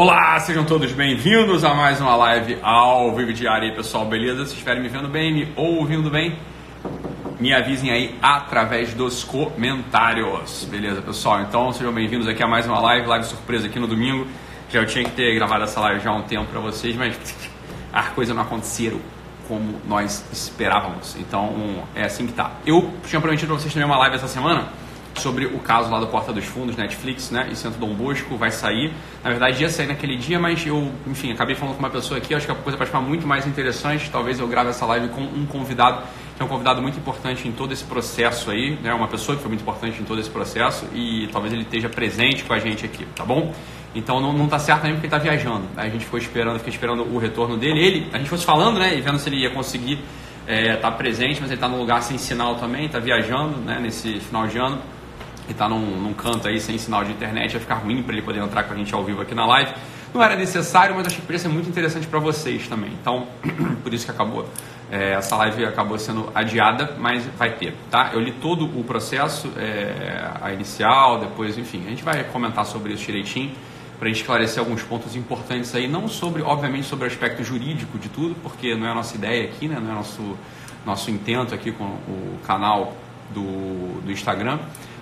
Olá, sejam todos bem-vindos a mais uma live ao vivo diário aí, pessoal, beleza? Se estiverem me vendo bem, me ouvindo bem, me avisem aí através dos comentários, beleza, pessoal? Então, sejam bem-vindos aqui a mais uma live, live surpresa aqui no domingo. Já eu tinha que ter gravado essa live já há um tempo para vocês, mas as coisas não aconteceram como nós esperávamos. Então, é assim que tá. Eu tinha prometido para vocês também uma live essa semana sobre o caso lá do Porta dos Fundos, Netflix, né? E Centro Dom Bosco vai sair. Na verdade, ia sair naquele dia, mas eu, enfim, acabei falando com uma pessoa aqui. Acho que a coisa pode ficar muito mais interessante. Talvez eu grave essa live com um convidado, que é um convidado muito importante em todo esse processo aí, né? Uma pessoa que foi muito importante em todo esse processo e talvez ele esteja presente com a gente aqui, tá bom? Então não, não tá certo nem porque ele tá viajando. A gente ficou esperando, fiquei esperando o retorno dele. Ele, a gente fosse falando, né? E vendo se ele ia conseguir estar é, tá presente, mas ele está num lugar sem sinal também, está viajando, né? Nesse final de ano e está num, num, canto aí sem sinal de internet, vai ficar ruim para ele poder entrar com a gente ao vivo aqui na live. Não era necessário, mas achei que poderia ser muito interessante para vocês também. Então, por isso que acabou. É, essa live acabou sendo adiada, mas vai ter, tá? Eu li todo o processo, é, a inicial, depois, enfim, a gente vai comentar sobre isso direitinho para esclarecer alguns pontos importantes aí, não sobre, obviamente, sobre o aspecto jurídico de tudo, porque não é a nossa ideia aqui, né? Não é nosso nosso intento aqui com o canal do, do Instagram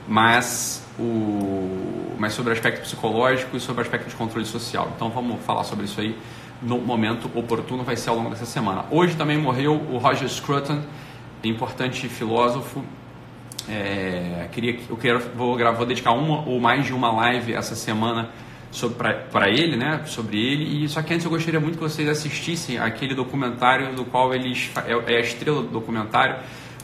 mas, o, mas sobre o aspecto psicológico e sobre o aspecto de controle social. Então vamos falar sobre isso aí no momento oportuno, vai ser ao longo dessa semana. Hoje também morreu o Roger Scruton, importante filósofo. É, queria, eu quero, vou, gravar, vou dedicar uma ou mais de uma live essa semana para ele, né, sobre ele. E só que antes eu gostaria muito que vocês assistissem aquele documentário do qual eles é, é a estrela do documentário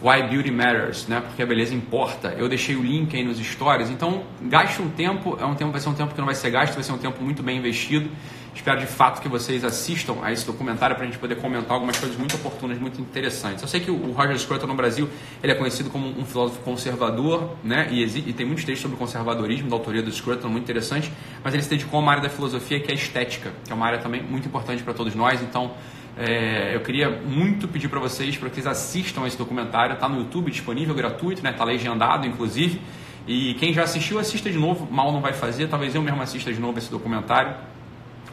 Why Beauty Matters, né? Porque a beleza importa. Eu deixei o link aí nos stories. Então, gaste um tempo, é um tempo, vai ser um tempo que não vai ser gasto, vai ser um tempo muito bem investido. Espero de fato que vocês assistam a esse documentário para a gente poder comentar algumas coisas muito oportunas, muito interessantes. Eu sei que o Roger Scruton no Brasil ele é conhecido como um filósofo conservador, né? E, e tem muitos textos sobre conservadorismo da autoria do Scruton, muito interessante. Mas ele se dedicou a uma área da filosofia que é a estética, que é uma área também muito importante para todos nós. Então é, eu queria muito pedir para vocês para que vocês assistam esse documentário. Está no YouTube disponível, gratuito, né? Está legendado, inclusive. E quem já assistiu, assista de novo. Mal não vai fazer. Talvez eu mesmo assista de novo esse documentário.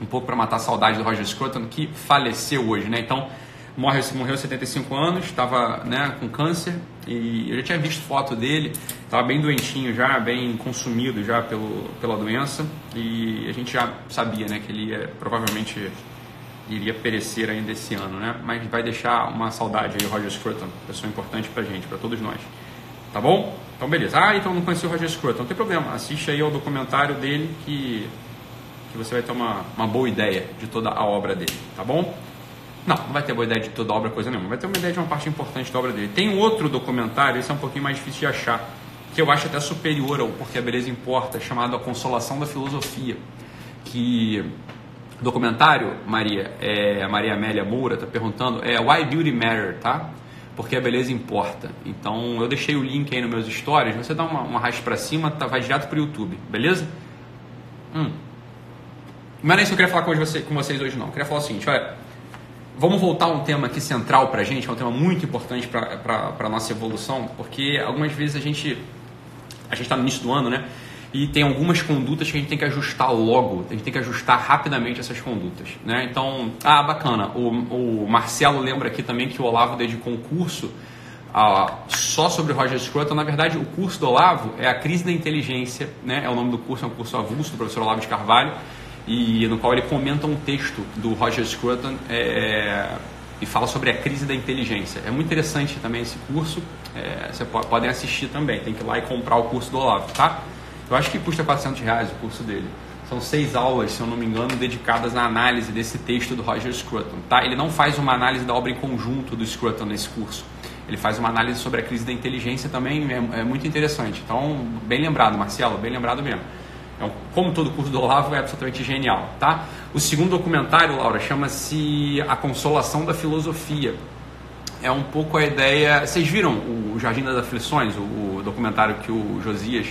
Um pouco para matar a saudade do Roger Scruton, que faleceu hoje, né? Então, morreu, morreu aos 75 anos, estava né, com câncer. E eu já tinha visto foto dele. Estava bem doentinho já, bem consumido já pelo, pela doença. E a gente já sabia, né? Que ele ia provavelmente iria perecer ainda esse ano, né? Mas vai deixar uma saudade aí, Roger Scruton, pessoa importante pra gente, pra todos nós. Tá bom? Então, beleza. Ah, então não conheci o Roger Scruton, não tem problema. Assiste aí ao documentário dele que, que você vai ter uma, uma boa ideia de toda a obra dele, tá bom? Não, não vai ter boa ideia de toda a obra, coisa nenhuma. Vai ter uma ideia de uma parte importante da obra dele. Tem outro documentário, esse é um pouquinho mais difícil de achar, que eu acho até superior ao Porque a Beleza Importa, chamado A Consolação da Filosofia, que documentário, Maria, é, a Maria Amélia Moura está perguntando, é Why Beauty Matter, tá? Porque a beleza importa. Então eu deixei o link aí nos meus stories, você dá uma, uma para cima, tá, vai direto pro YouTube, beleza? Hum. Mas não é isso que eu queria falar com, você, com vocês hoje não. Eu queria falar o seguinte, olha, vamos voltar a um tema aqui central para a gente, é um tema muito importante para a nossa evolução, porque algumas vezes a gente a gente está no início do ano, né? E tem algumas condutas que a gente tem que ajustar logo, a gente tem que ajustar rapidamente essas condutas. Né? Então, ah, bacana, o, o Marcelo lembra aqui também que o Olavo dedicou um curso ah, só sobre Roger Scruton. Na verdade, o curso do Olavo é a crise da inteligência, né? é o nome do curso, é um curso avulso do professor Olavo de Carvalho, e no qual ele comenta um texto do Roger Scruton é, e fala sobre a crise da inteligência. É muito interessante também esse curso, é, vocês podem assistir também, tem que ir lá e comprar o curso do Olavo, tá? Eu acho que custa 400 reais o curso dele. São seis aulas, se eu não me engano, dedicadas à análise desse texto do Roger Scruton. Tá? Ele não faz uma análise da obra em conjunto do Scruton nesse curso. Ele faz uma análise sobre a crise da inteligência também, é, é muito interessante. Então, bem lembrado, Marcelo, bem lembrado mesmo. Então, como todo curso do Olavo, é absolutamente genial. Tá? O segundo documentário, Laura, chama-se A Consolação da Filosofia. É um pouco a ideia. Vocês viram o Jardim das Aflições, o, o documentário que o Josias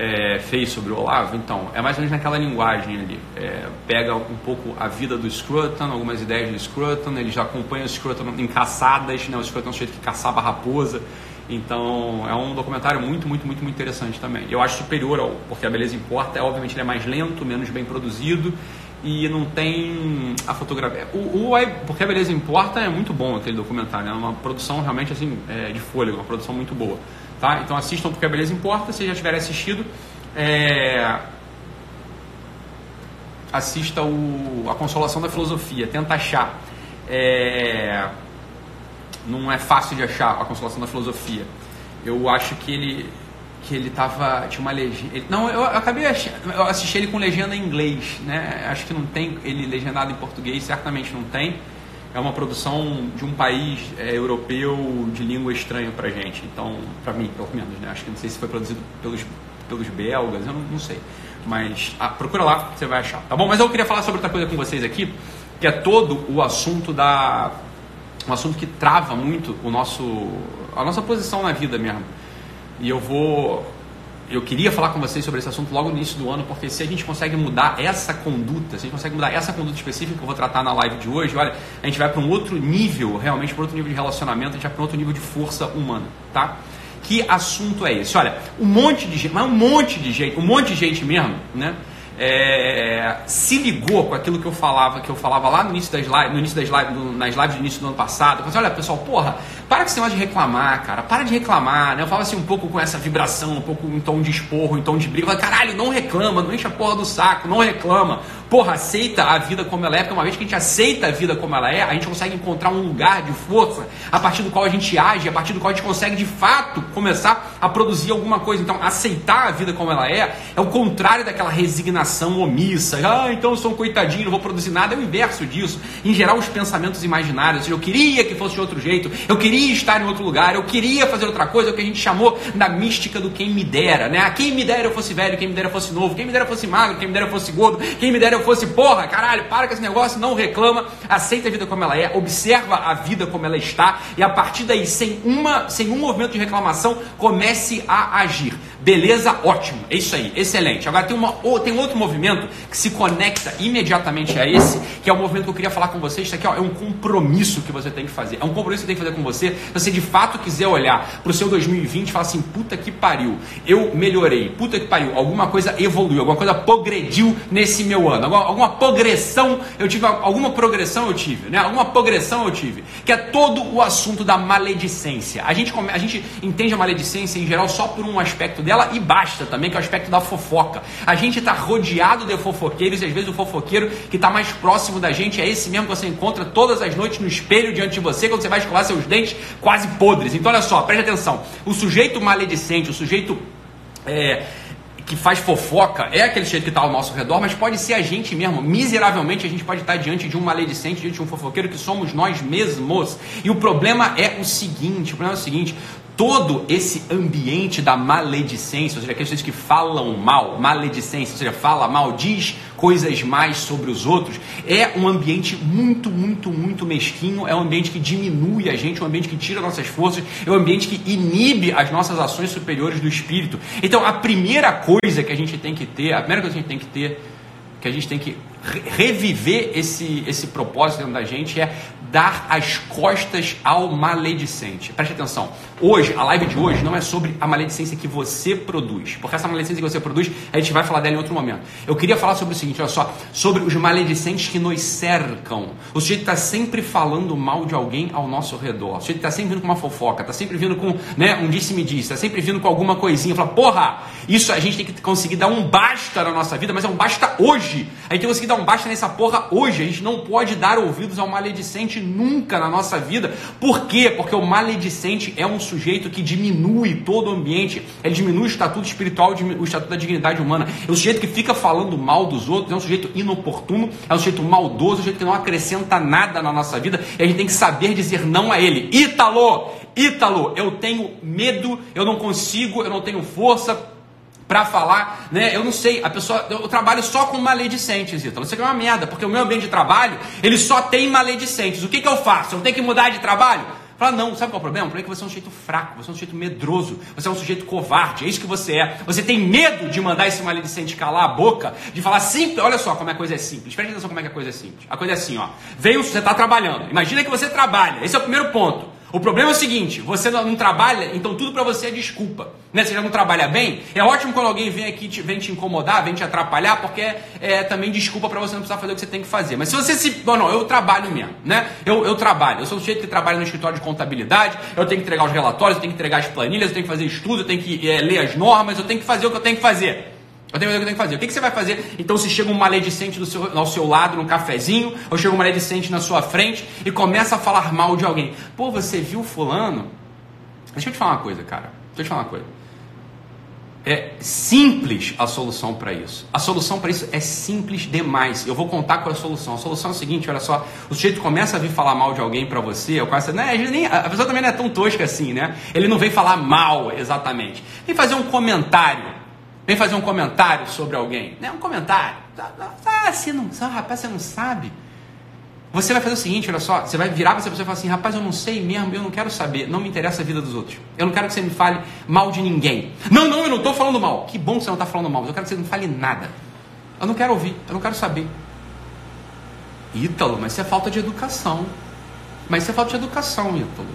é, fez sobre o Olavo, então, é mais ou menos naquela linguagem ali. É, pega um pouco a vida do Scruton, algumas ideias do Scruton, ele já acompanha o Scruton em caçadas, né? o Scruton é um sujeito que caçava raposa, Então é um documentário muito, muito, muito, muito interessante também. Eu acho superior ao Porque a Beleza Importa, é, obviamente ele é mais lento, menos bem produzido e não tem a fotografia. O, o Porque a Beleza Importa é muito bom aquele documentário, é uma produção realmente assim é, de fôlego, uma produção muito boa. Tá? Então assistam Porque a Beleza Importa, se já tiverem assistido. É... Assista o, a Consolação da Filosofia, tenta achar. É não é fácil de achar a Consolação da Filosofia. Eu acho que ele que ele tava tinha uma legenda. Não, eu acabei achando, eu assisti ele com legenda em inglês, né? Acho que não tem ele legendado em português, certamente não tem. É uma produção de um país é, europeu de língua estranha pra gente. Então, pra mim, pelo menos, né? Acho que não sei se foi produzido pelos pelos belgas, eu não, não sei. Mas ah, procura lá, você vai achar. Tá bom? Mas eu queria falar sobre outra coisa com vocês aqui, que é todo o assunto da um assunto que trava muito o nosso, a nossa posição na vida mesmo. E eu vou. Eu queria falar com vocês sobre esse assunto logo no início do ano, porque se a gente consegue mudar essa conduta, se a gente consegue mudar essa conduta específica que eu vou tratar na live de hoje, olha, a gente vai para um outro nível, realmente para outro nível de relacionamento, a gente vai para outro nível de força humana, tá? Que assunto é esse? Olha, um monte de gente, mas um monte de gente, um monte de gente mesmo, né? É, se ligou com aquilo que eu falava, que eu falava lá no início das lives, no início das lives, no, nas lives do início do ano passado. Eu falei assim, olha pessoal, porra, para com esse negócio de reclamar, cara, para de reclamar, né? Eu falava assim um pouco com essa vibração, um pouco em tom de esporro, em tom de briga. Eu falei, caralho, não reclama, não enche a porra do saco, não reclama. Porra, aceita a vida como ela é, porque uma vez que a gente aceita a vida como ela é, a gente consegue encontrar um lugar de força a partir do qual a gente age, a partir do qual a gente consegue de fato começar a produzir alguma coisa. Então, aceitar a vida como ela é é o contrário daquela resignação omissa. Ah, então eu sou um coitadinho, não vou produzir nada. É o inverso disso. Em geral, os pensamentos imaginários. Ou seja, eu queria que fosse de outro jeito, eu queria estar em outro lugar, eu queria fazer outra coisa, é o que a gente chamou da mística do quem me dera, né? Ah, quem me dera eu fosse velho, quem me dera eu fosse novo, quem me dera eu fosse magro, quem me dera eu fosse gordo, quem me dera eu fosse, porra, caralho, para com esse negócio, não reclama, aceita a vida como ela é, observa a vida como ela está e a partir daí, sem, uma, sem um movimento de reclamação, comece a agir. Beleza? Ótimo. É isso aí. Excelente. Agora tem, uma, tem outro movimento que se conecta imediatamente a esse, que é o movimento que eu queria falar com vocês. Isso aqui ó, é um compromisso que você tem que fazer. É um compromisso que você tem que fazer com você. Se você de fato quiser olhar para o seu 2020 e falar assim: puta que pariu, eu melhorei. Puta que pariu, alguma coisa evoluiu, alguma coisa progrediu nesse meu ano. Alguma, alguma progressão, eu tive. Alguma progressão eu tive, né? Alguma progressão eu tive. Que é todo o assunto da maledicência. A gente, a gente entende a maledicência em geral só por um aspecto dela e basta também, que é o aspecto da fofoca. A gente está rodeado de fofoqueiros e às vezes o fofoqueiro que está mais próximo da gente é esse mesmo que você encontra todas as noites no espelho diante de você quando você vai escovar seus dentes quase podres. Então olha só, preste atenção. O sujeito maledicente, o sujeito é, que faz fofoca é aquele sujeito que está ao nosso redor, mas pode ser a gente mesmo. Miseravelmente a gente pode estar diante de um maledicente, diante de um fofoqueiro que somos nós mesmos. E o problema é o seguinte: o problema é o seguinte: todo esse ambiente da maledicência, ou seja, aqueles que falam mal, maledicência, ou seja, fala mal, diz coisas mais sobre os outros, é um ambiente muito, muito, muito mesquinho, é um ambiente que diminui a gente, é um ambiente que tira nossas forças, é um ambiente que inibe as nossas ações superiores do espírito. Então, a primeira coisa que a gente tem que ter, a primeira coisa que a gente tem que ter, que a gente tem que reviver esse, esse propósito dentro da gente é dar as costas ao maledicente. Preste atenção. Hoje, a live de hoje não é sobre a maledicência que você produz, porque essa maledicência que você produz, a gente vai falar dela em outro momento. Eu queria falar sobre o seguinte, olha só, sobre os maledicentes que nos cercam. O sujeito está sempre falando mal de alguém ao nosso redor. O sujeito está sempre vindo com uma fofoca, está sempre vindo com né, um disse-me-disse, está sempre vindo com alguma coisinha. Fala, porra, isso a gente tem que conseguir dar um basta na nossa vida, mas é um basta hoje. A gente tem que conseguir dar um basta nessa porra hoje. A gente não pode dar ouvidos ao maledicente nunca na nossa vida. Por quê? Porque o maledicente é um sujeito que diminui todo o ambiente, ele diminui o estatuto espiritual, o estatuto da dignidade humana. É um sujeito que fica falando mal dos outros, é um sujeito inoportuno, é um sujeito maldoso, é um sujeito que não acrescenta nada na nossa vida e a gente tem que saber dizer não a ele. Ítalo! Ítalo, eu tenho medo, eu não consigo, eu não tenho força, para falar, né? Eu não sei, a pessoa, eu trabalho só com maledicentes, Ítalo. Isso aqui é uma merda, porque o meu ambiente de trabalho, ele só tem maledicentes. O que, que eu faço? Eu tenho que mudar de trabalho? Fala, não, sabe qual é o problema? O problema é que você é um sujeito fraco, você é um sujeito medroso, você é um sujeito covarde, é isso que você é. Você tem medo de mandar esse maledicente calar a boca, de falar simples. Olha só como a coisa é simples. Presta atenção como é que a coisa é simples. A coisa é assim, ó. Veio, você está trabalhando. Imagina que você trabalha. Esse é o primeiro ponto. O problema é o seguinte: você não trabalha, então tudo para você é desculpa. Né? Você já não trabalha bem. É ótimo quando alguém vem aqui, te, vem te incomodar, vem te atrapalhar, porque é, é também desculpa para você não precisar fazer o que você tem que fazer. Mas se você se. Não, não, eu trabalho mesmo, né? Eu, eu trabalho. Eu sou o sujeito que trabalha no escritório de contabilidade, eu tenho que entregar os relatórios, eu tenho que entregar as planilhas, eu tenho que fazer estudo, eu tenho que é, ler as normas, eu tenho que fazer o que eu tenho que fazer. Eu tenho que o eu tenho que fazer. O que, que você vai fazer? Então, se chega um maledicente do seu, ao seu lado num cafezinho, ou chega um maledicente na sua frente e começa a falar mal de alguém. Pô, você viu fulano? Deixa eu te falar uma coisa, cara. Deixa eu te falar uma coisa. É simples a solução para isso. A solução para isso é simples demais. Eu vou contar qual é a solução. A solução é a seguinte, olha só. O sujeito começa a vir falar mal de alguém para você, ou quase, né, nem, a pessoa também não é tão tosca assim, né? Ele não vem falar mal exatamente. Vem fazer um comentário Vem fazer um comentário sobre alguém. Não é um comentário. Ah, você não sabe, rapaz, você não sabe. Você vai fazer o seguinte, olha só, você vai virar para essa pessoa e falar assim, rapaz, eu não sei mesmo, eu não quero saber, não me interessa a vida dos outros. Eu não quero que você me fale mal de ninguém. Não, não, eu não estou falando mal. Que bom que você não está falando mal, mas eu quero que você não fale nada. Eu não quero ouvir, eu não quero saber. Ítalo, mas isso é falta de educação. Mas isso é falta de educação, Ítalo.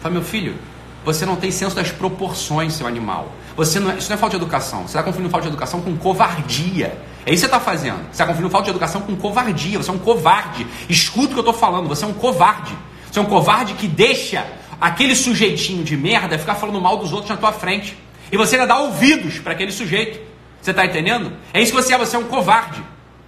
Fala, meu filho, você não tem senso das proporções, seu animal. Você não é, isso não é falta de educação. Você está confundindo falta de educação com covardia. É isso que você está fazendo. Você está confundindo falta de educação com covardia. Você é um covarde. Escuta o que eu estou falando. Você é um covarde. Você é um covarde que deixa aquele sujeitinho de merda ficar falando mal dos outros na tua frente. E você ainda dá ouvidos para aquele sujeito. Você está entendendo? É isso que você é. Você é um covarde.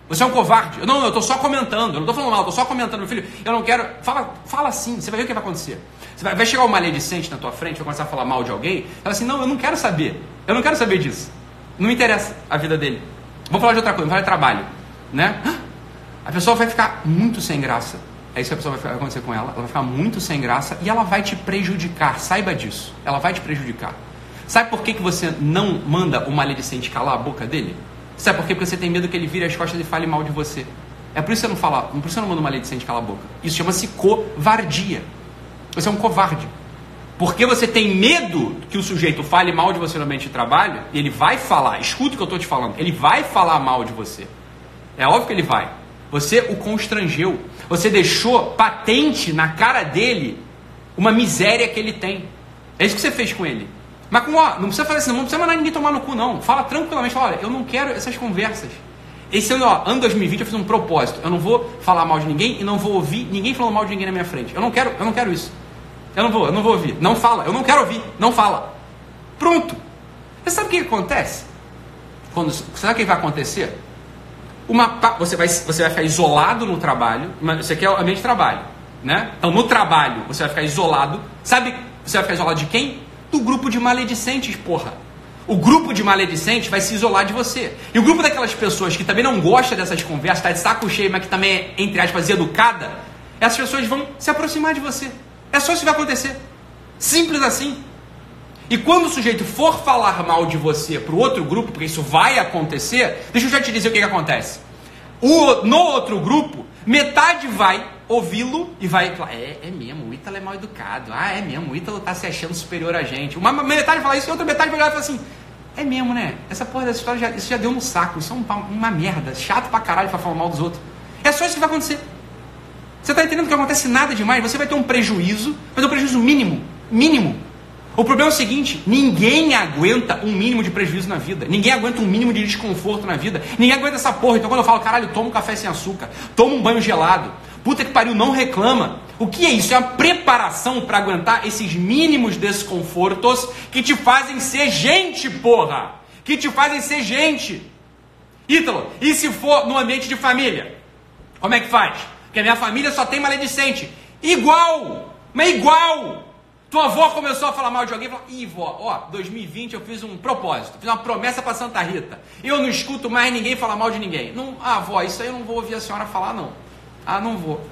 Você é um covarde. Não, eu estou só comentando. Eu não estou falando mal. Eu estou só comentando, meu filho. Eu não quero. Fala, fala assim. Você vai ver o que vai acontecer. Você vai, vai chegar um maledicente na tua frente, vai começar a falar mal de alguém, fala assim, não, eu não quero saber, eu não quero saber disso. Não me interessa a vida dele. Vamos falar de outra coisa, vamos falar de trabalho. Né? A pessoa vai ficar muito sem graça. É isso que a pessoa vai acontecer com ela. Ela vai ficar muito sem graça e ela vai te prejudicar. Saiba disso. Ela vai te prejudicar. Sabe por que, que você não manda o maledicente calar a boca dele? Sabe por quê? Porque você tem medo que ele vire as costas e fale mal de você. É por isso que você não fala, por isso você não manda o maledicente calar a boca. Isso chama-se covardia. Você é um covarde. Porque você tem medo que o sujeito fale mal de você no ambiente de trabalho, e ele vai falar, escuta o que eu estou te falando, ele vai falar mal de você. É óbvio que ele vai. Você o constrangeu. Você deixou patente na cara dele uma miséria que ele tem. É isso que você fez com ele. Mas com, ó, não precisa fazer assim, não precisa mandar ninguém tomar no cu, não. Fala tranquilamente, fala, olha, eu não quero essas conversas. Esse ano, ó, ano 2020, eu fiz um propósito. Eu não vou falar mal de ninguém e não vou ouvir ninguém falando mal de ninguém na minha frente. Eu não quero, eu não quero isso. Eu não vou, eu não vou ouvir. Não fala, eu não quero ouvir. Não fala. Pronto. Você sabe o que acontece? Quando, sabe o que vai acontecer? Uma, você, vai, você vai ficar isolado no trabalho, você quer o ambiente de trabalho. Né? Então, no trabalho, você vai ficar isolado. Sabe, você vai ficar isolado de quem? Do grupo de maledicentes, porra. O grupo de maledicentes vai se isolar de você. E o grupo daquelas pessoas que também não gosta dessas conversas, está de saco cheio, mas que também é, entre aspas, educada, essas pessoas vão se aproximar de você. É só isso que vai acontecer. Simples assim. E quando o sujeito for falar mal de você para o outro grupo, porque isso vai acontecer, deixa eu já te dizer o que, que acontece. O, no outro grupo, metade vai ouvi-lo e vai falar: é, é mesmo, o Ítalo é mal educado. Ah, é mesmo, o Ítalo tá se achando superior a gente. Uma metade fala isso e outra metade vai olhar e fala assim: é mesmo, né? Essa porra dessa história já, isso já deu no saco. Isso é uma, uma merda. Chato pra caralho pra falar mal dos outros. É só isso que vai acontecer. Você está entendendo que não acontece nada demais? Você vai ter um prejuízo, mas é um prejuízo mínimo. Mínimo. O problema é o seguinte: ninguém aguenta um mínimo de prejuízo na vida. Ninguém aguenta um mínimo de desconforto na vida. Ninguém aguenta essa porra. Então quando eu falo, caralho, toma um café sem açúcar, toma um banho gelado, puta que pariu, não reclama. O que é isso? É uma preparação para aguentar esses mínimos desconfortos que te fazem ser gente, porra! Que te fazem ser gente. Ítalo, e se for no ambiente de família? Como é que faz? Porque a minha família só tem maledicente. Igual! Mas igual! Tua avó começou a falar mal de alguém e falou: Ih, vó, ó, 2020 eu fiz um propósito, fiz uma promessa para Santa Rita. Eu não escuto mais ninguém falar mal de ninguém. Não, ah, vó, isso aí eu não vou ouvir a senhora falar, não. Ah, não vou.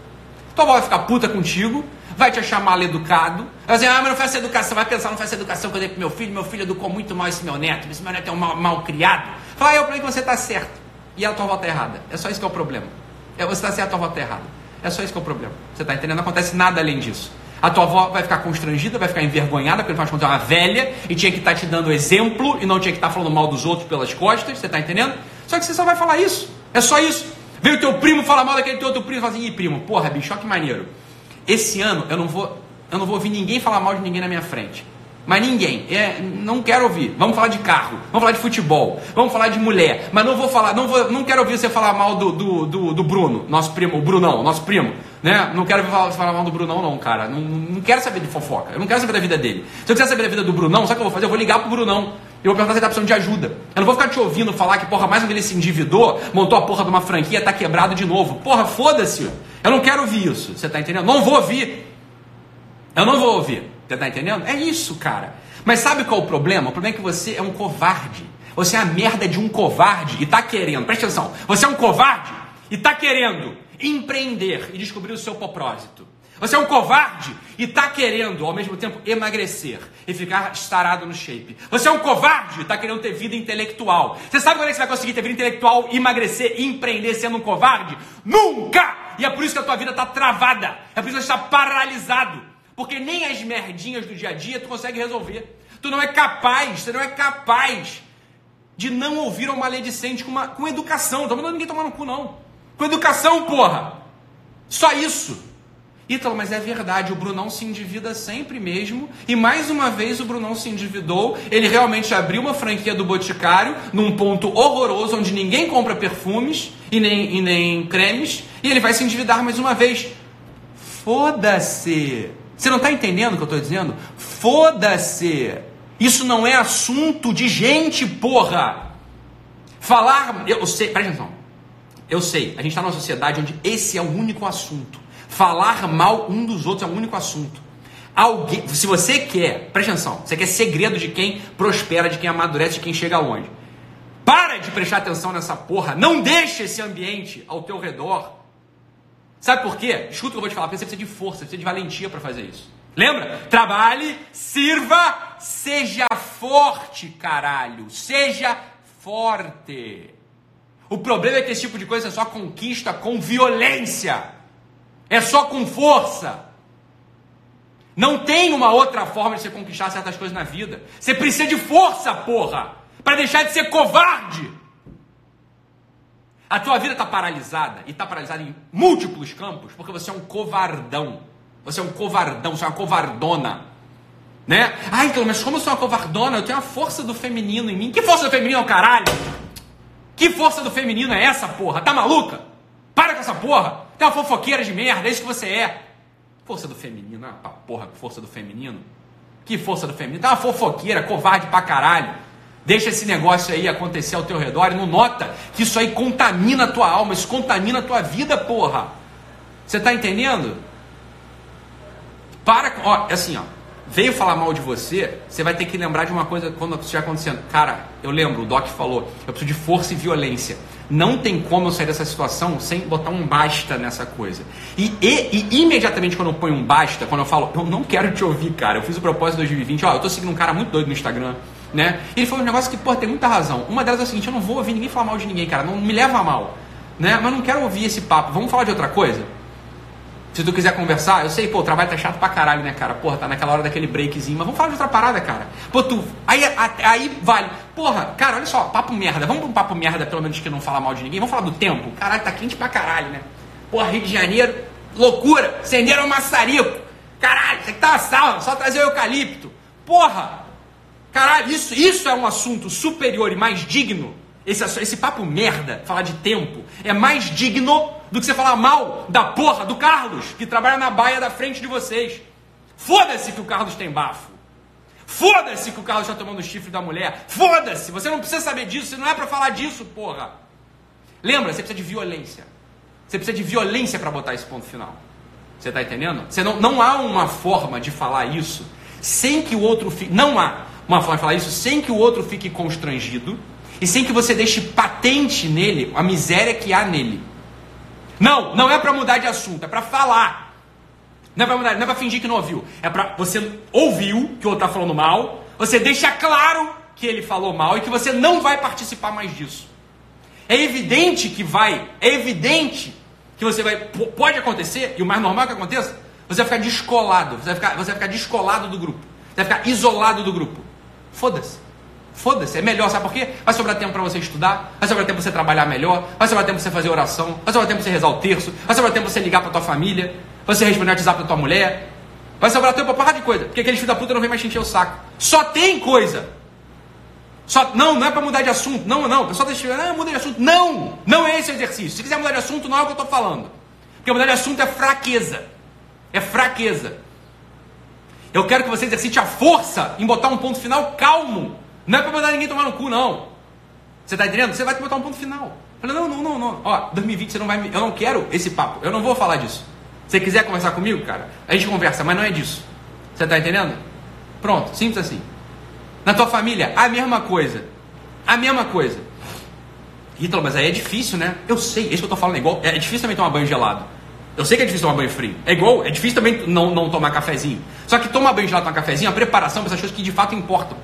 Tua avó vai ficar puta contigo, vai te achar mal educado. Vai dizer, ah, mas não faz essa educação. Vai pensar, não faz essa educação que eu dei pro meu filho. Meu filho educou muito mal esse meu neto. Esse meu neto é um mal, mal criado. Fala, ah, eu falei que você tá certo. E a tua avó tá errada. É só isso que é o problema. É, você está certo, a tua avó está errada. É só isso que é o problema. Você está entendendo? Não acontece nada além disso. A tua avó vai ficar constrangida, vai ficar envergonhada, porque afinal de contas é uma velha e tinha que estar tá te dando exemplo e não tinha que estar tá falando mal dos outros pelas costas. Você está entendendo? Só que você só vai falar isso. É só isso. Veio o teu primo falar mal daquele teu outro primo e fala assim: Ih, primo, porra, bicho, que maneiro. Esse ano eu não vou Eu não vou ouvir ninguém falar mal de ninguém na minha frente. Mas ninguém. É, não quero ouvir. Vamos falar de carro, vamos falar de futebol, vamos falar de mulher. Mas não vou falar, não, vou, não quero ouvir você falar mal do, do, do, do Bruno, nosso primo, o Brunão, nosso primo. Né? Não quero falar, falar mal do Brunão, não, cara. Não, não quero saber de fofoca. Eu não quero saber da vida dele. Se eu quiser saber da vida do Brunão, sabe o que eu vou fazer? Eu vou ligar pro Brunão. Eu vou perguntar se ele tá precisando de ajuda. Eu não vou ficar te ouvindo falar que, porra, mais um ele se endividou, montou a porra de uma franquia, tá quebrado de novo. Porra, foda-se. Eu não quero ouvir isso. Você tá entendendo? Não vou ouvir. Eu não vou ouvir. Você tá entendendo? É isso, cara. Mas sabe qual é o problema? O problema é que você é um covarde. Você é a merda de um covarde e tá querendo, presta atenção, você é um covarde e tá querendo empreender e descobrir o seu propósito. Você é um covarde e está querendo, ao mesmo tempo, emagrecer e ficar estarado no shape. Você é um covarde e está querendo ter vida intelectual. Você sabe quando é que você vai conseguir ter vida intelectual, emagrecer e empreender sendo um covarde? Nunca! E é por isso que a tua vida está travada. É por isso que você está paralisado. Porque nem as merdinhas do dia a dia tu consegue resolver. Tu não é capaz, você não é capaz de não ouvir uma maledicente com, uma, com educação. Não tô mandando ninguém tomar no cu, não. Com educação, porra. Só isso. Ítalo, mas é verdade, o Brunão se endivida sempre mesmo. E mais uma vez o Brunão se endividou. Ele realmente abriu uma franquia do Boticário num ponto horroroso onde ninguém compra perfumes e nem, e nem cremes. E ele vai se endividar mais uma vez. Foda-se! Você não está entendendo o que eu estou dizendo? Foda-se! Isso não é assunto de gente, porra! Falar. Eu sei, presta atenção. Eu sei, a gente está numa sociedade onde esse é o único assunto. Falar mal um dos outros é o único assunto. Alguém, se você quer, presta atenção, você quer segredo de quem prospera, de quem amadurece, de quem chega longe. Para de prestar atenção nessa porra. Não deixe esse ambiente ao teu redor. Sabe por quê? Escuta o que eu vou te falar, porque você precisa de força, precisa de valentia para fazer isso. Lembra? Trabalhe, sirva, seja forte, caralho. Seja forte. O problema é que esse tipo de coisa só conquista com violência. É só com força. Não tem uma outra forma de você conquistar certas coisas na vida. Você precisa de força, porra, para deixar de ser covarde. A tua vida está paralisada e está paralisada em múltiplos campos porque você é um covardão. Você é um covardão, você é uma covardona. Né? Ah, então, mas como eu sou uma covardona, eu tenho a força do feminino em mim. Que força do feminino, caralho? Que força do feminino é essa, porra? Tá maluca? Para com essa porra. Tem uma fofoqueira de merda, é isso que você é. Força do feminino, ah, porra, força do feminino. Que força do feminino? Tá uma fofoqueira, covarde pra caralho. Deixa esse negócio aí acontecer ao teu redor e não nota que isso aí contamina a tua alma, isso contamina a tua vida, porra. Você tá entendendo? Para, ó, é assim, ó veio falar mal de você, você vai ter que lembrar de uma coisa quando estiver acontecendo. Cara, eu lembro, o Doc falou, eu preciso de força e violência. Não tem como eu sair dessa situação sem botar um basta nessa coisa. E, e, e, imediatamente quando eu ponho um basta, quando eu falo, eu não quero te ouvir, cara, eu fiz o propósito de 2020, ó, eu tô seguindo um cara muito doido no Instagram, né? Ele falou um negócio que, pô, tem muita razão. Uma delas é a seguinte, eu não vou ouvir ninguém falar mal de ninguém, cara, não me leva a mal, né? Mas não quero ouvir esse papo. Vamos falar de outra coisa? Se tu quiser conversar, eu sei, pô, o trabalho tá chato pra caralho, né, cara? Porra, tá naquela hora daquele breakzinho, mas vamos falar de outra parada, cara. Pô, tu. Aí, aí vale. Porra, cara, olha só, papo merda. Vamos pra um papo merda, pelo menos que não fala mal de ninguém. Vamos falar do tempo. Caralho, tá quente pra caralho, né? Porra, Rio de Janeiro, loucura. Acenderam o maçarico. Caralho, isso aqui tá uma sala, só trazer o eucalipto. Porra! Caralho, isso, isso é um assunto superior e mais digno. Esse, esse papo merda, falar de tempo, é mais digno do que você falar mal da porra do Carlos, que trabalha na baia da frente de vocês. Foda-se que o Carlos tem bafo. Foda-se que o Carlos está tomando o chifre da mulher. Foda-se, você não precisa saber disso, você não é para falar disso, porra. Lembra, você precisa de violência. Você precisa de violência para botar esse ponto final. Você está entendendo? Você não, não há uma forma de falar isso sem que o outro fique. Não há uma forma de falar isso sem que o outro fique constrangido e sem que você deixe patente nele a miséria que há nele. Não, não é para mudar de assunto, é para falar. Não é para mudar, não é para fingir que não ouviu. É para você ouviu que o outro está falando mal, você deixa claro que ele falou mal e que você não vai participar mais disso. É evidente que vai, é evidente que você vai, pode acontecer, e o mais normal que aconteça, você vai ficar descolado, você vai ficar, você vai ficar descolado do grupo, você vai ficar isolado do grupo. Foda-se. Foda-se, é melhor, sabe por quê? Vai sobrar tempo para você estudar, vai sobrar tempo para você trabalhar melhor, vai sobrar tempo para você fazer oração, vai sobrar tempo para você rezar o terço, vai sobrar tempo para você ligar para tua família, você responder o WhatsApp da tua mulher. Vai sobrar tempo pra porrada de coisa. Porque aquele filho da puta não vem mais te encher o saco. Só tem coisa. Só, não, não é para mudar de assunto. Não, não. O pessoal tá dizendo, ah, muda de assunto. Não! Não é esse o exercício. Se quiser mudar de assunto, não é o que eu tô falando. Porque mudar de assunto é fraqueza. É fraqueza. Eu quero que você exercite a força em botar um ponto final calmo. Não é para mandar ninguém tomar no cu, não. Você tá entendendo? Você vai botar um ponto final. Fala, não, não, não, não. Ó, 2020 você não vai me. Eu não quero esse papo. Eu não vou falar disso. Se você quiser conversar comigo, cara, a gente conversa, mas não é disso. Você tá entendendo? Pronto, simples assim. Na tua família, a mesma coisa. A mesma coisa. Ítalo, mas aí é difícil, né? Eu sei, isso que eu tô falando é igual. É difícil também tomar banho gelado. Eu sei que é difícil tomar banho frio. É igual, é difícil também não, não tomar cafezinho. Só que tomar banho gelado, tomar cafezinho, a preparação para essas coisas que de fato importam.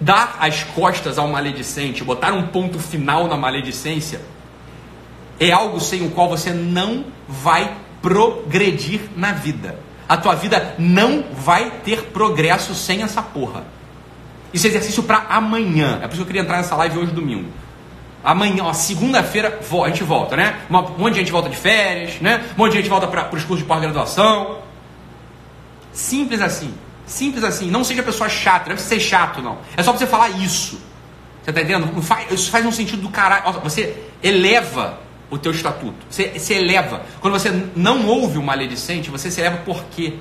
Dar as costas ao maledicente, botar um ponto final na maledicência, é algo sem o qual você não vai progredir na vida. A tua vida não vai ter progresso sem essa porra. Isso é exercício para amanhã. É por isso que eu queria entrar nessa live hoje domingo. Amanhã, segunda-feira, a gente volta, né? Um monte de gente volta de férias, né? Um monte de gente volta para os cursos de pós-graduação. Simples assim. Simples assim. Não seja pessoa chata, não é ser chato, não. É só você falar isso. Você tá entendendo? Isso faz um sentido do caralho. Você eleva o teu estatuto. Você se eleva. Quando você não ouve o maledicente, você se eleva por quê?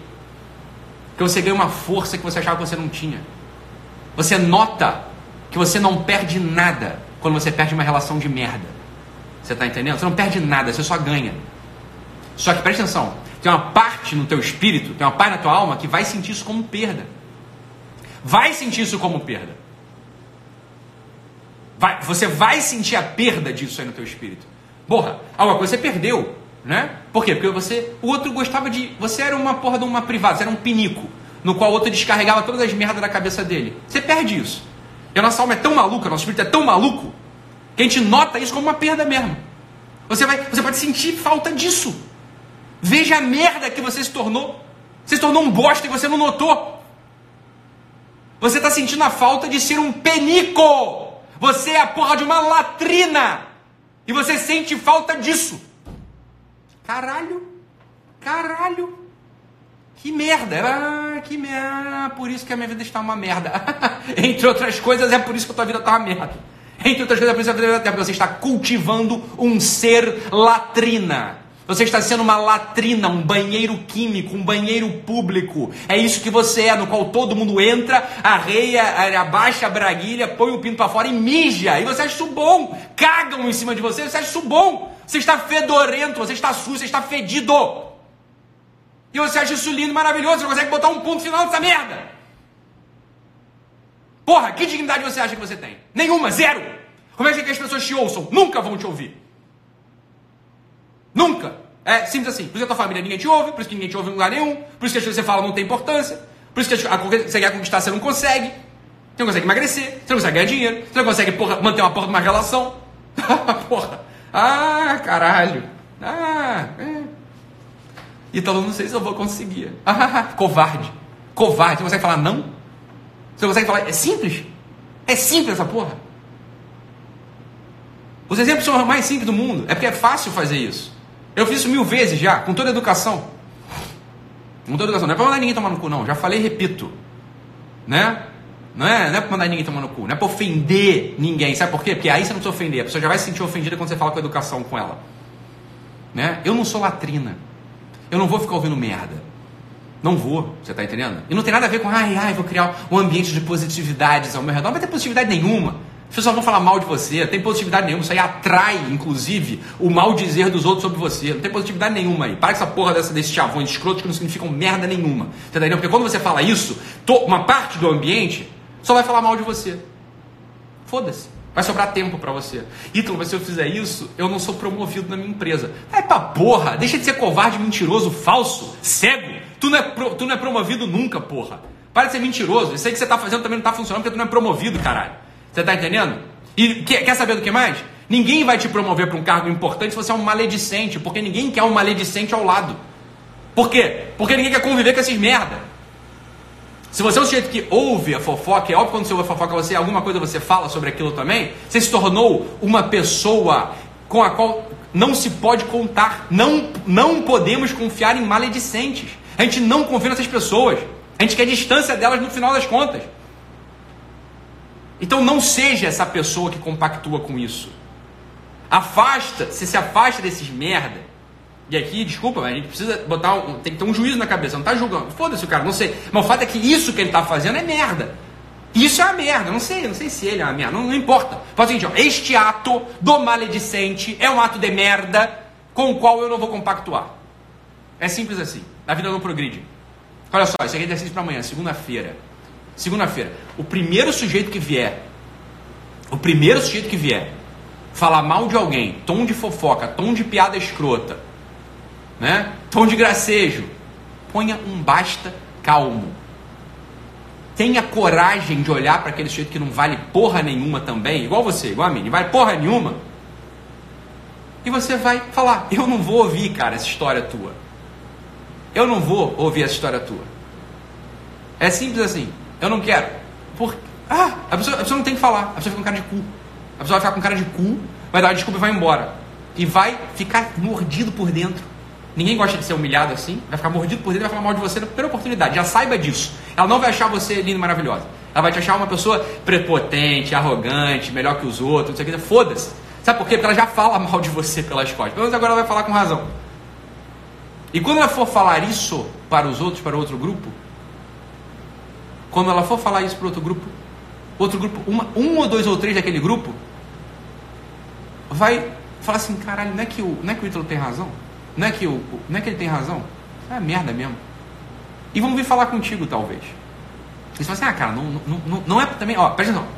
Porque você ganha uma força que você achava que você não tinha. Você nota que você não perde nada quando você perde uma relação de merda. Você está entendendo? Você não perde nada, você só ganha. Só que preste atenção, tem uma parte no teu espírito, tem uma parte na tua alma que vai sentir isso como perda. Vai sentir isso como perda. Vai, você vai sentir a perda disso aí no teu espírito. Porra, alguma coisa você perdeu, né? Por quê? Porque você, o outro gostava de, você era uma porra de uma privada, você era um pinico, no qual o outro descarregava todas as merdas da cabeça dele. Você perde isso. E a nossa alma é tão maluca, nosso espírito é tão maluco, que a gente nota isso como uma perda mesmo. Você vai, você pode sentir falta disso. Veja a merda que você se tornou. Você se tornou um bosta e você não notou. Você está sentindo a falta de ser um penico. Você é a porra de uma latrina. E você sente falta disso. Caralho. Caralho. Que merda. Ah, que merda. Por isso que a minha vida está uma merda. Entre outras coisas, é por isso que a tua vida está uma merda. Entre outras coisas, é por isso que a tua vida está porque você está cultivando um ser latrina. Você está sendo uma latrina, um banheiro químico, um banheiro público. É isso que você é, no qual todo mundo entra, arreia, abaixa a braguilha, põe o pinto para fora e mija. E você acha isso bom. Cagam em cima de você, você acha isso bom. Você está fedorento, você está sujo, você está fedido. E você acha isso lindo, maravilhoso, você consegue botar um ponto final nessa merda. Porra, que dignidade você acha que você tem? Nenhuma, zero. Como é que as pessoas te ouçam? Nunca vão te ouvir. Nunca. É simples assim. Por isso que a tua família ninguém te ouve, por isso que ninguém te ouve em lugar nenhum, por isso que as coisas que você fala não tem importância, por isso que a você quer conquistar, você não consegue. Você não consegue emagrecer, você não consegue ganhar dinheiro, você não consegue porra, manter uma porra de uma relação. porra. Ah, caralho. Ah, é. Então não sei se eu vou conseguir. Ah, covarde. Covarde. Você consegue falar não? Você consegue falar. É simples? É simples essa porra. Os exemplos são os mais simples do mundo. É porque é fácil fazer isso. Eu fiz isso mil vezes já, com toda a educação. Com toda a educação. Não é para mandar ninguém tomar no cu, não. Já falei e repito. Né? Não é, não é para mandar ninguém tomar no cu. Não é para ofender ninguém. Sabe por quê? Porque aí você não precisa ofender. A pessoa já vai se sentir ofendida quando você fala com educação com ela. Né? Eu não sou latrina. Eu não vou ficar ouvindo merda. Não vou, você está entendendo? E não tem nada a ver com, ai, ai, vou criar um ambiente de positividades ao meu redor. Não vai ter positividade nenhuma. As pessoas vão falar mal de você, não tem positividade nenhuma. Isso aí atrai, inclusive, o mal dizer dos outros sobre você. Não tem positividade nenhuma aí. Para com essa porra dessa, desses chavões escrotos que não significam merda nenhuma. Tá entendendo? Porque quando você fala isso, uma parte do ambiente só vai falar mal de você. Foda-se. Vai sobrar tempo para você. Ítalo, mas se eu fizer isso, eu não sou promovido na minha empresa. É pra porra. Deixa de ser covarde, mentiroso, falso, cego. Tu não é, pro, tu não é promovido nunca, porra. Para de ser mentiroso. Isso aí que você tá fazendo também não tá funcionando porque tu não é promovido, caralho. Você está entendendo? E quer, quer saber do que mais? Ninguém vai te promover para um cargo importante se você é um maledicente, porque ninguém quer um maledicente ao lado. Por quê? Porque ninguém quer conviver com esses merda. Se você é o sujeito que ouve a fofoca, é óbvio quando você ouve a fofoca, você alguma coisa você fala sobre aquilo também, você se tornou uma pessoa com a qual não se pode contar. Não, não podemos confiar em maledicentes. A gente não confia nessas pessoas. A gente quer distância delas no final das contas. Então não seja essa pessoa que compactua com isso. Afasta, você se afasta desses merda. E aqui, desculpa, a gente precisa botar um, tem que ter um juízo na cabeça, não tá julgando. Foda-se o cara, não sei. Mas o fato é que isso que ele tá fazendo é merda. Isso é uma merda, não sei, não sei se ele é uma merda, não, não importa. Faz o seguinte, ó, este ato do maledicente é um ato de merda com o qual eu não vou compactuar. É simples assim. A vida não progride. Olha só, isso aqui é exercício para amanhã, segunda-feira. Segunda-feira. O primeiro sujeito que vier, o primeiro sujeito que vier falar mal de alguém, tom de fofoca, tom de piada escrota, né? Tom de gracejo, ponha um basta calmo. Tenha coragem de olhar para aquele sujeito que não vale porra nenhuma também, igual você, igual a mim, não vale porra nenhuma. E você vai falar: Eu não vou ouvir, cara, essa história tua. Eu não vou ouvir essa história tua. É simples assim. Eu não quero. Por... Ah, a pessoa, a pessoa não tem que falar. A pessoa fica com cara de cu. A pessoa vai ficar com cara de cu, vai dar uma desculpa e vai embora. E vai ficar mordido por dentro. Ninguém gosta de ser humilhado assim. Vai ficar mordido por dentro e vai falar mal de você na primeira oportunidade. Já saiba disso. Ela não vai achar você lindo e maravilhosa. Ela vai te achar uma pessoa prepotente, arrogante, melhor que os outros, não sei o que. Foda-se. Sabe por quê? Porque ela já fala mal de você pelas costas. Pelo menos agora ela vai falar com razão. E quando ela for falar isso para os outros, para outro grupo, quando ela for falar isso para outro grupo, outro grupo, uma, um ou dois ou três daquele grupo, vai falar assim, caralho, não é que o, não é que o Ítalo tem razão? Não é que, não é que ele tem razão? É merda mesmo. E vão vir falar contigo, talvez. E você fala assim, ah, cara, não, não, não, não é também, ó, presta atenção.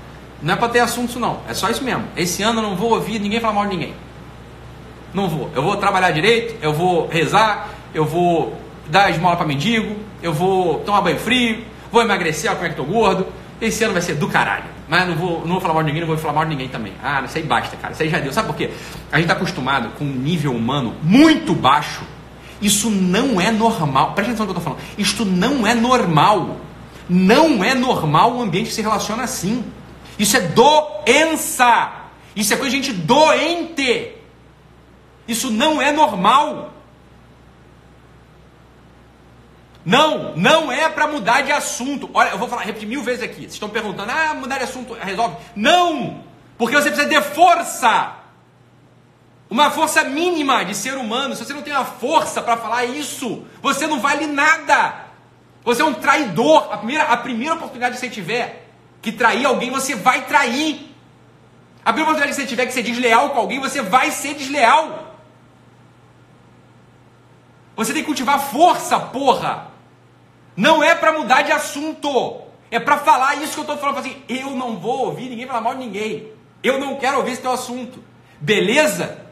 Não é para ter assunto não. É só isso mesmo. Esse ano eu não vou ouvir ninguém falar mal de ninguém. Não vou. Eu vou trabalhar direito, eu vou rezar, eu vou dar esmola para mendigo, eu vou tomar banho frio, vou emagrecer, como é que tô gordo. Esse ano vai ser do caralho. Mas não vou, não vou falar mal de ninguém, não vou falar mal de ninguém também. Ah, isso aí basta, cara. Isso aí já deu. Sabe por quê? A gente está acostumado com um nível humano muito baixo. Isso não é normal. Presta atenção no que eu estou falando. Isto não é normal. Não é normal o ambiente se relaciona assim. Isso é doença. Isso é coisa de gente doente. Isso não é normal. Não, não é para mudar de assunto. Olha, eu vou falar, repetir mil vezes aqui. Vocês estão perguntando, ah, mudar de assunto resolve? Não! Porque você precisa de força. Uma força mínima de ser humano. Se você não tem a força para falar isso, você não vale nada. Você é um traidor. A primeira, a primeira oportunidade que você tiver que trair alguém, você vai trair. A primeira oportunidade que você tiver que ser desleal com alguém, você vai ser desleal. Você tem que cultivar força, porra. Não é para mudar de assunto. É para falar isso que eu estou falando. Assim, eu não vou ouvir ninguém falar mal de ninguém. Eu não quero ouvir esse teu assunto. Beleza?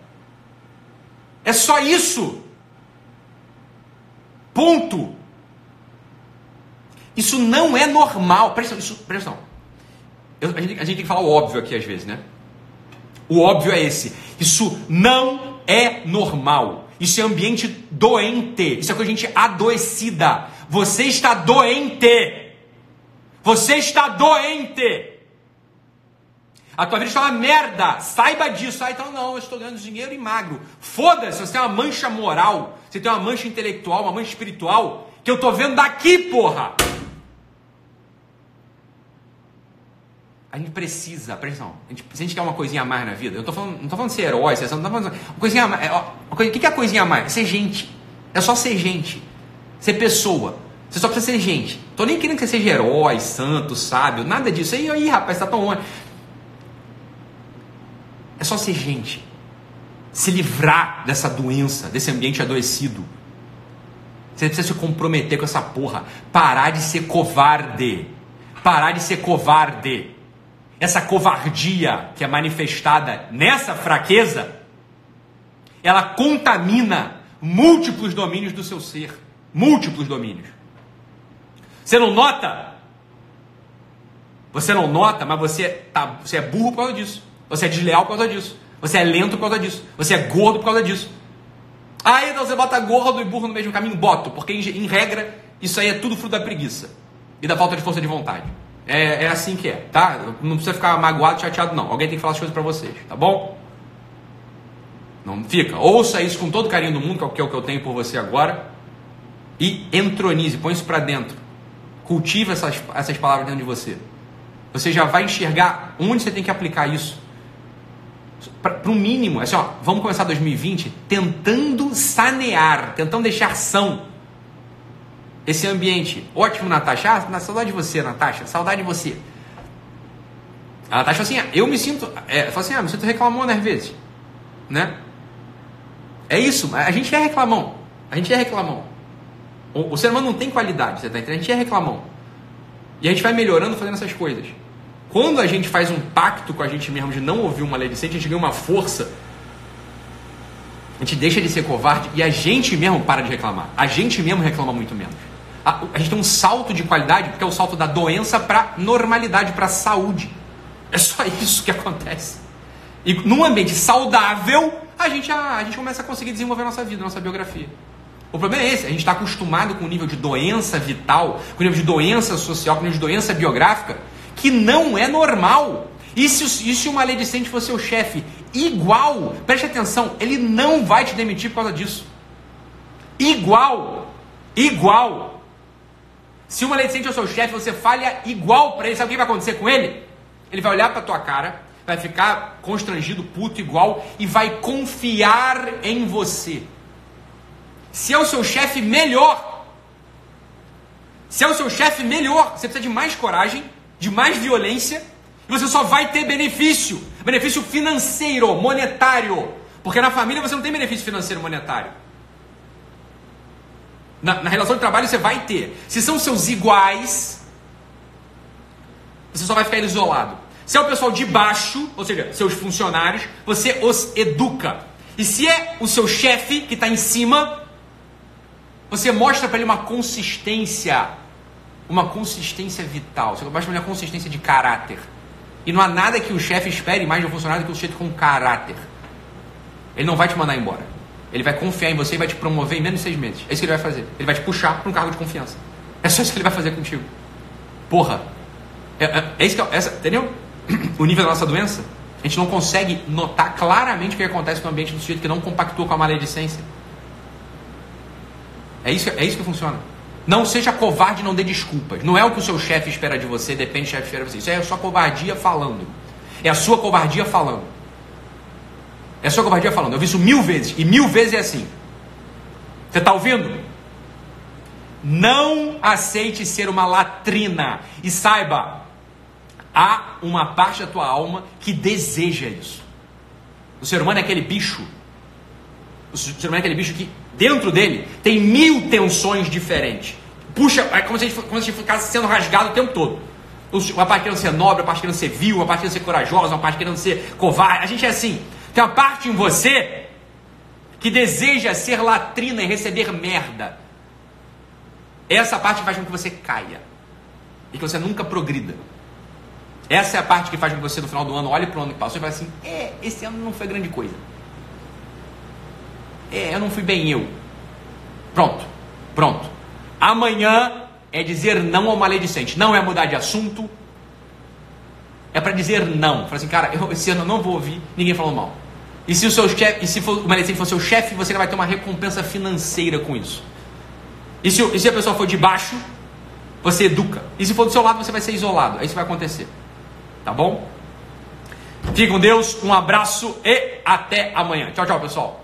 É só isso. Ponto. Isso não é normal. Presta, isso, presta atenção. Eu, a, gente, a gente tem que falar o óbvio aqui às vezes, né? O óbvio é esse. Isso não é normal. Isso é ambiente doente. Isso é coisa de gente adoecida. Você está doente. Você está doente. A tua vida está uma merda. Saiba disso. Ah, então não, eu estou ganhando dinheiro e magro. Foda-se, você tem uma mancha moral, você tem uma mancha intelectual, uma mancha espiritual, que eu estou vendo daqui, porra. A gente precisa, presta atenção, a gente, se a gente quer uma coisinha a mais na vida, eu tô falando, não estou falando de ser herói, não tô falando, uma coisinha a mais, é, o que é a coisinha a mais? É ser gente. É só ser gente. Ser pessoa. Você só precisa ser gente. Tô nem querendo que você seja herói, santo, sábio, nada disso. Aí, aí rapaz, tá tão longe. É só ser gente. Se livrar dessa doença, desse ambiente adoecido. Você precisa se comprometer com essa porra. Parar de ser covarde. Parar de ser covarde. Essa covardia que é manifestada nessa fraqueza, ela contamina múltiplos domínios do seu ser. Múltiplos domínios. Você não nota? Você não nota, mas você, tá, você é burro por causa disso. Você é desleal por causa disso. Você é lento por causa disso. Você é gordo por causa disso. Aí então você bota gordo e burro no mesmo caminho? Boto, porque em, regra isso aí é tudo fruto da preguiça e da falta de força de vontade. É, é assim que é, tá? Não precisa ficar magoado, chateado, não. Alguém tem que falar as coisas para vocês, tá bom? Não fica. Ouça isso com todo carinho do mundo, que é o que eu tenho por você agora. E entronize, põe isso para dentro. Cultive essas, essas palavras dentro de você. Você já vai enxergar onde você tem que aplicar isso. Para o mínimo, assim, ó, vamos começar 2020 tentando sanear, tentando deixar são esse ambiente. Ótimo, Natasha. Ah, saudade de você, Natasha. Saudade de você. A Natasha assim, ah, eu me sinto. É, fala assim, ah, me sinto reclamando às vezes. Né? É isso, a gente é reclamão. A gente é reclamão. O, o ser humano não tem qualidade, você tá entendendo? A gente é reclamão. E a gente vai melhorando fazendo essas coisas. Quando a gente faz um pacto com a gente mesmo de não ouvir uma lei decente, a gente ganha uma força. A gente deixa de ser covarde e a gente mesmo para de reclamar. A gente mesmo reclama muito menos. A, a gente tem um salto de qualidade, porque é o salto da doença para normalidade, para saúde. É só isso que acontece. E num ambiente saudável, a gente, a, a gente começa a conseguir desenvolver a nossa vida, a nossa biografia. O problema é esse, a gente está acostumado com o nível de doença vital, com o nível de doença social, com o nível de doença biográfica, que não é normal. E se, e se o maledicente for seu chefe igual, preste atenção, ele não vai te demitir por causa disso. Igual. Igual. Se o maledicente é o seu chefe, você falha igual para ele, sabe o que vai acontecer com ele? Ele vai olhar para tua cara, vai ficar constrangido, puto, igual, e vai confiar em você. Se é o seu chefe, melhor. Se é o seu chefe, melhor. Você precisa de mais coragem, de mais violência, e você só vai ter benefício. Benefício financeiro, monetário. Porque na família você não tem benefício financeiro monetário. Na, na relação de trabalho você vai ter. Se são seus iguais, você só vai ficar isolado. Se é o pessoal de baixo, ou seja, seus funcionários, você os educa. E se é o seu chefe que está em cima, você mostra para ele uma consistência, uma consistência vital. Você mostra para ele uma consistência de caráter. E não há nada que o chefe espere mais de um funcionário do que o chefe com caráter. Ele não vai te mandar embora. Ele vai confiar em você e vai te promover em menos de seis meses. É isso que ele vai fazer. Ele vai te puxar para um cargo de confiança. É só isso que ele vai fazer contigo. Porra. É, é, é isso que é, essa, entendeu? O nível da nossa doença. A gente não consegue notar claramente o que acontece no ambiente do sujeito que não compactua com a maledicência. É isso, é isso que funciona. Não seja covarde, não dê desculpas. Não é o que o seu chefe espera de você, depende do chefe espera de você. Isso é a sua covardia falando. É a sua covardia falando. É a sua covardia falando. Eu vi isso mil vezes. E mil vezes é assim. Você está ouvindo? Não aceite ser uma latrina. E saiba, há uma parte da tua alma que deseja isso. O ser humano é aquele bicho. O ser humano é aquele bicho que dentro dele tem mil tensões diferentes. Puxa, é como se a gente, como se a gente ficasse sendo rasgado o tempo todo. Uma parte querendo ser nobre, uma parte querendo ser vil, uma parte querendo ser corajosa, uma parte querendo ser covarde. A gente é assim. Tem uma parte em você que deseja ser latrina e receber merda. Essa parte faz com que você caia. E que você nunca progrida. Essa é a parte que faz com que você no final do ano olhe para o ano que passou e fale assim: é, esse ano não foi grande coisa. É, eu não fui bem eu. Pronto, pronto. Amanhã é dizer não ao maledicente. Não é mudar de assunto. É para dizer não. Fala assim, cara, eu, esse ano eu não vou ouvir ninguém falando mal. E se o seu chefe, e se for, o maledicente for seu chefe, você vai ter uma recompensa financeira com isso. E se, e se a pessoa for de baixo, você educa. E se for do seu lado, você vai ser isolado. É isso que vai acontecer. Tá bom? Fique com Deus, um abraço e até amanhã. Tchau, tchau, pessoal.